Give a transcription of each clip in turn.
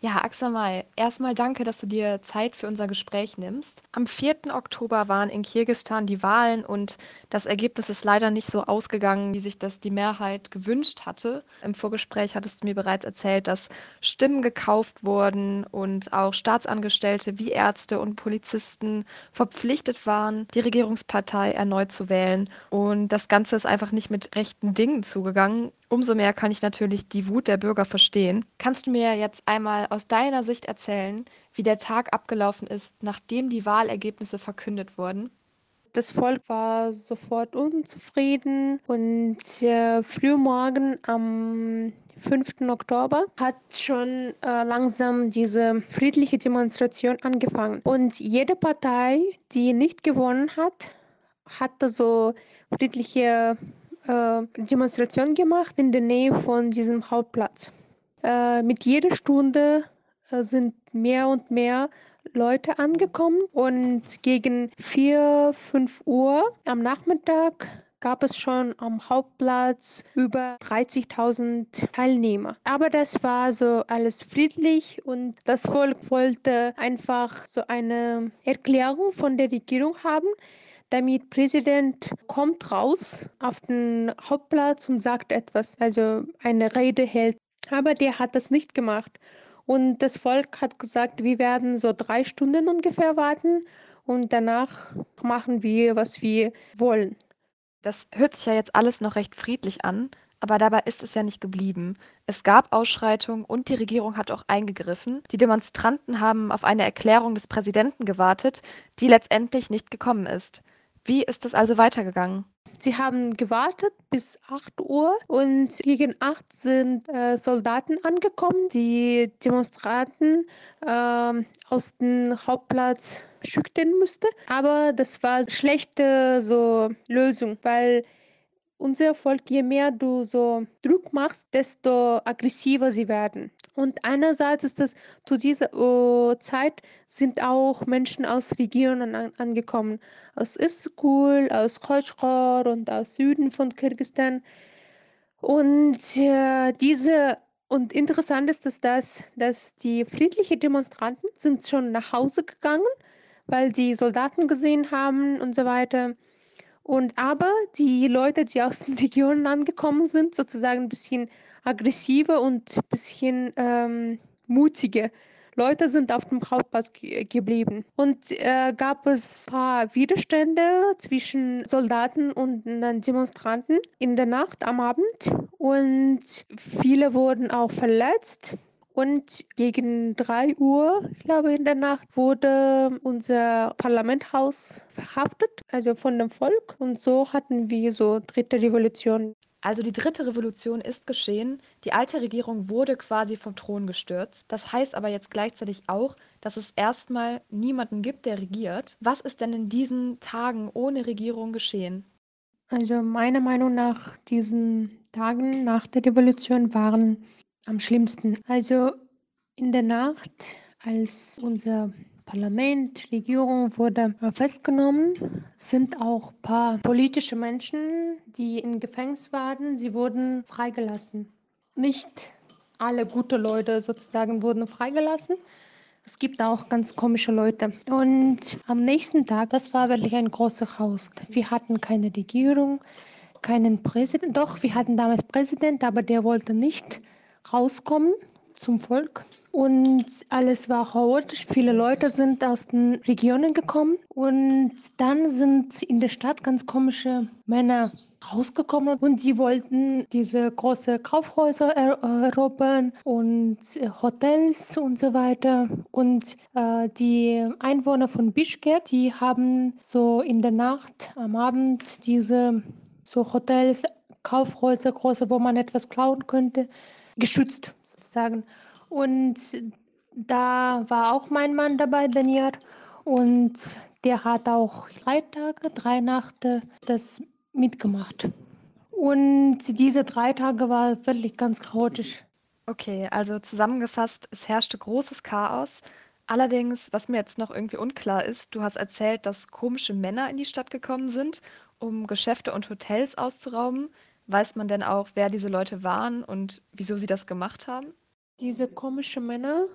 Ja, Aksamai, erstmal danke, dass du dir Zeit für unser Gespräch nimmst. Am 4. Oktober waren in Kirgisistan die Wahlen und das Ergebnis ist leider nicht so ausgegangen, wie sich das die Mehrheit gewünscht hatte. Im Vorgespräch hattest du mir bereits erzählt, dass Stimmen gekauft wurden und auch Staatsangestellte wie Ärzte und Polizisten verpflichtet waren, die Regierungspartei erneut zu wählen. Und das Ganze ist einfach nicht mit rechten Dingen zugegangen. Umso mehr kann ich natürlich die Wut der Bürger verstehen. Kannst du mir jetzt einmal aus deiner Sicht erzählen, wie der Tag abgelaufen ist, nachdem die Wahlergebnisse verkündet wurden? Das Volk war sofort unzufrieden und äh, frühmorgen am 5. Oktober hat schon äh, langsam diese friedliche Demonstration angefangen. Und jede Partei, die nicht gewonnen hat, hatte so friedliche äh, Demonstration gemacht in der Nähe von diesem Hauptplatz. Äh, mit jeder Stunde äh, sind mehr und mehr Leute angekommen und gegen 4, 5 Uhr am Nachmittag gab es schon am Hauptplatz über 30.000 Teilnehmer. Aber das war so alles friedlich und das Volk wollte einfach so eine Erklärung von der Regierung haben, damit Präsident kommt raus auf den Hauptplatz und sagt etwas, also eine Rede hält. Aber der hat das nicht gemacht. Und das Volk hat gesagt, wir werden so drei Stunden ungefähr warten und danach machen wir, was wir wollen. Das hört sich ja jetzt alles noch recht friedlich an, aber dabei ist es ja nicht geblieben. Es gab Ausschreitungen und die Regierung hat auch eingegriffen. Die Demonstranten haben auf eine Erklärung des Präsidenten gewartet, die letztendlich nicht gekommen ist. Wie ist es also weitergegangen? Sie haben gewartet bis 8 Uhr und gegen 8 sind äh, Soldaten angekommen, die Demonstranten äh, aus dem Hauptplatz schüchtern musste. Aber das war eine schlechte so Lösung, weil unser Volk, je mehr du so Druck machst, desto aggressiver sie werden. Und einerseits ist das, zu dieser uh, Zeit sind auch Menschen aus Regionen an, angekommen. Aus Istanbul, aus Khoshkor und aus Süden von Kirgisistan. Und äh, diese und interessant ist, dass, das, dass die friedlichen Demonstranten sind schon nach Hause gegangen, weil sie Soldaten gesehen haben und so weiter. Und aber die Leute, die aus den Regionen angekommen sind, sozusagen ein bisschen aggressiver und ein bisschen ähm, mutiger. Leute sind auf dem Hauptplatz ge geblieben. Und äh, gab es ein paar Widerstände zwischen Soldaten und Demonstranten in der Nacht am Abend. Und viele wurden auch verletzt. Und gegen 3 Uhr, ich glaube, in der Nacht wurde unser Parlamenthaus verhaftet, also von dem Volk. Und so hatten wir so dritte Revolution. Also die dritte Revolution ist geschehen. Die alte Regierung wurde quasi vom Thron gestürzt. Das heißt aber jetzt gleichzeitig auch, dass es erstmal niemanden gibt, der regiert. Was ist denn in diesen Tagen ohne Regierung geschehen? Also meiner Meinung nach, diesen Tagen nach der Revolution waren am schlimmsten. Also in der Nacht, als unser Parlament, Regierung wurde festgenommen, sind auch ein paar politische Menschen, die im Gefängnis waren, sie wurden freigelassen. Nicht alle gute Leute sozusagen wurden freigelassen. Es gibt auch ganz komische Leute. Und am nächsten Tag, das war wirklich ein großes Haus. Wir hatten keine Regierung, keinen Präsident. Doch, wir hatten damals Präsident, aber der wollte nicht rauskommen zum Volk. Und alles war chaotisch. Viele Leute sind aus den Regionen gekommen. Und dann sind in der Stadt ganz komische Männer rausgekommen und sie wollten diese große Kaufhäuser erobern und Hotels und so weiter. Und äh, die Einwohner von Bischkek, die haben so in der Nacht am Abend diese so Hotels, Kaufhäuser, große, wo man etwas klauen könnte, geschützt sozusagen. Und da war auch mein Mann dabei, Daniel. Und der hat auch drei Tage, drei Nächte das mitgemacht. Und diese drei Tage war wirklich ganz chaotisch. Okay, also zusammengefasst, es herrschte großes Chaos. Allerdings, was mir jetzt noch irgendwie unklar ist, du hast erzählt, dass komische Männer in die Stadt gekommen sind, um Geschäfte und Hotels auszurauben. Weiß man denn auch, wer diese Leute waren und wieso sie das gemacht haben? Diese komischen Männer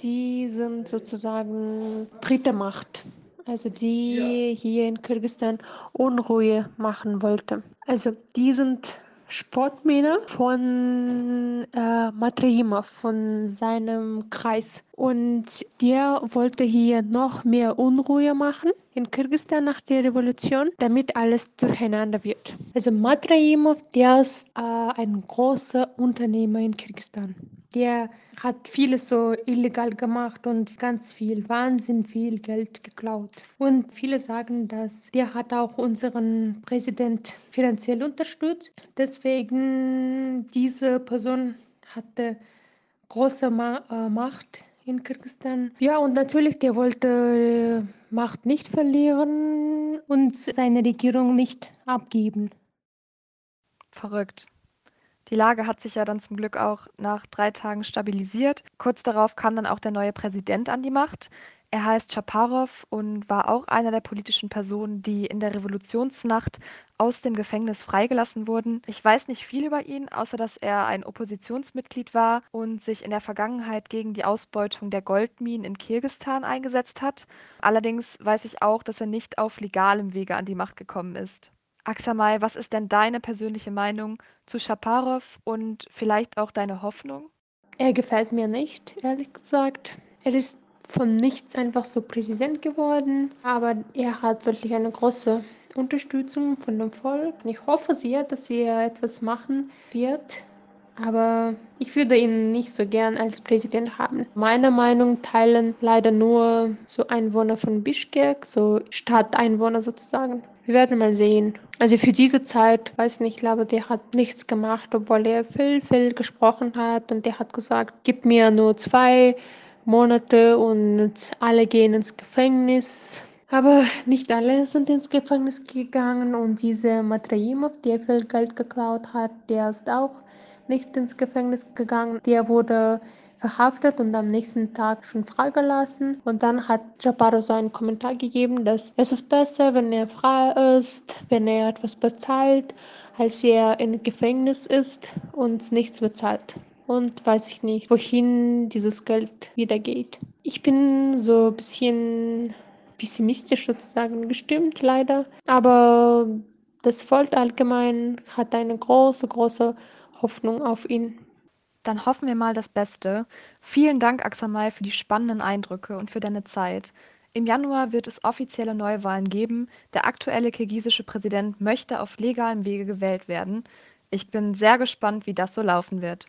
die sind sozusagen dritte Macht. Also die hier in Kirgisistan Unruhe machen wollte. Also die sind Sportmänner von äh, Matraimov, von seinem Kreis. Und der wollte hier noch mehr Unruhe machen in Kirgisistan nach der Revolution, damit alles durcheinander wird. Also Matraimov, der ist äh, ein großer Unternehmer in Kirgisistan. Der hat vieles so illegal gemacht und ganz viel, Wahnsinn viel Geld geklaut. Und viele sagen, dass der hat auch unseren Präsident finanziell unterstützt. Deswegen diese Person hatte große Ma äh, Macht in Kirgisistan. Ja, und natürlich, der wollte äh, Macht nicht verlieren und seine Regierung nicht abgeben. Verrückt. Die Lage hat sich ja dann zum Glück auch nach drei Tagen stabilisiert. Kurz darauf kam dann auch der neue Präsident an die Macht. Er heißt Chaparov und war auch einer der politischen Personen, die in der Revolutionsnacht aus dem Gefängnis freigelassen wurden. Ich weiß nicht viel über ihn, außer dass er ein Oppositionsmitglied war und sich in der Vergangenheit gegen die Ausbeutung der Goldminen in Kirgistan eingesetzt hat. Allerdings weiß ich auch, dass er nicht auf legalem Wege an die Macht gekommen ist. Aksamai, was ist denn deine persönliche Meinung zu Schaparow und vielleicht auch deine Hoffnung? Er gefällt mir nicht, ehrlich gesagt. Er ist von nichts einfach so Präsident geworden, aber er hat wirklich eine große Unterstützung von dem Volk. Ich hoffe sehr, dass er etwas machen wird, aber ich würde ihn nicht so gern als Präsident haben. Meiner Meinung teilen leider nur so Einwohner von Bischkek, so Stadteinwohner sozusagen. Wir werden mal sehen. Also für diese Zeit, weiß nicht, ich glaube, der hat nichts gemacht, obwohl er viel, viel gesprochen hat und der hat gesagt, gib mir nur zwei Monate und alle gehen ins Gefängnis. Aber nicht alle sind ins Gefängnis gegangen und dieser Matraimov, der viel Geld geklaut hat, der ist auch nicht ins Gefängnis gegangen. Der wurde verhaftet und am nächsten Tag schon freigelassen. Und dann hat Japaro so einen Kommentar gegeben, dass es ist besser, wenn er frei ist, wenn er etwas bezahlt, als er im Gefängnis ist und nichts bezahlt. Und weiß ich nicht, wohin dieses Geld wieder geht. Ich bin so ein bisschen pessimistisch sozusagen gestimmt, leider. Aber das Volk allgemein hat eine große, große Hoffnung auf ihn. Dann hoffen wir mal das Beste. Vielen Dank, Aksamai, für die spannenden Eindrücke und für deine Zeit. Im Januar wird es offizielle Neuwahlen geben. Der aktuelle kirgisische Präsident möchte auf legalem Wege gewählt werden. Ich bin sehr gespannt, wie das so laufen wird.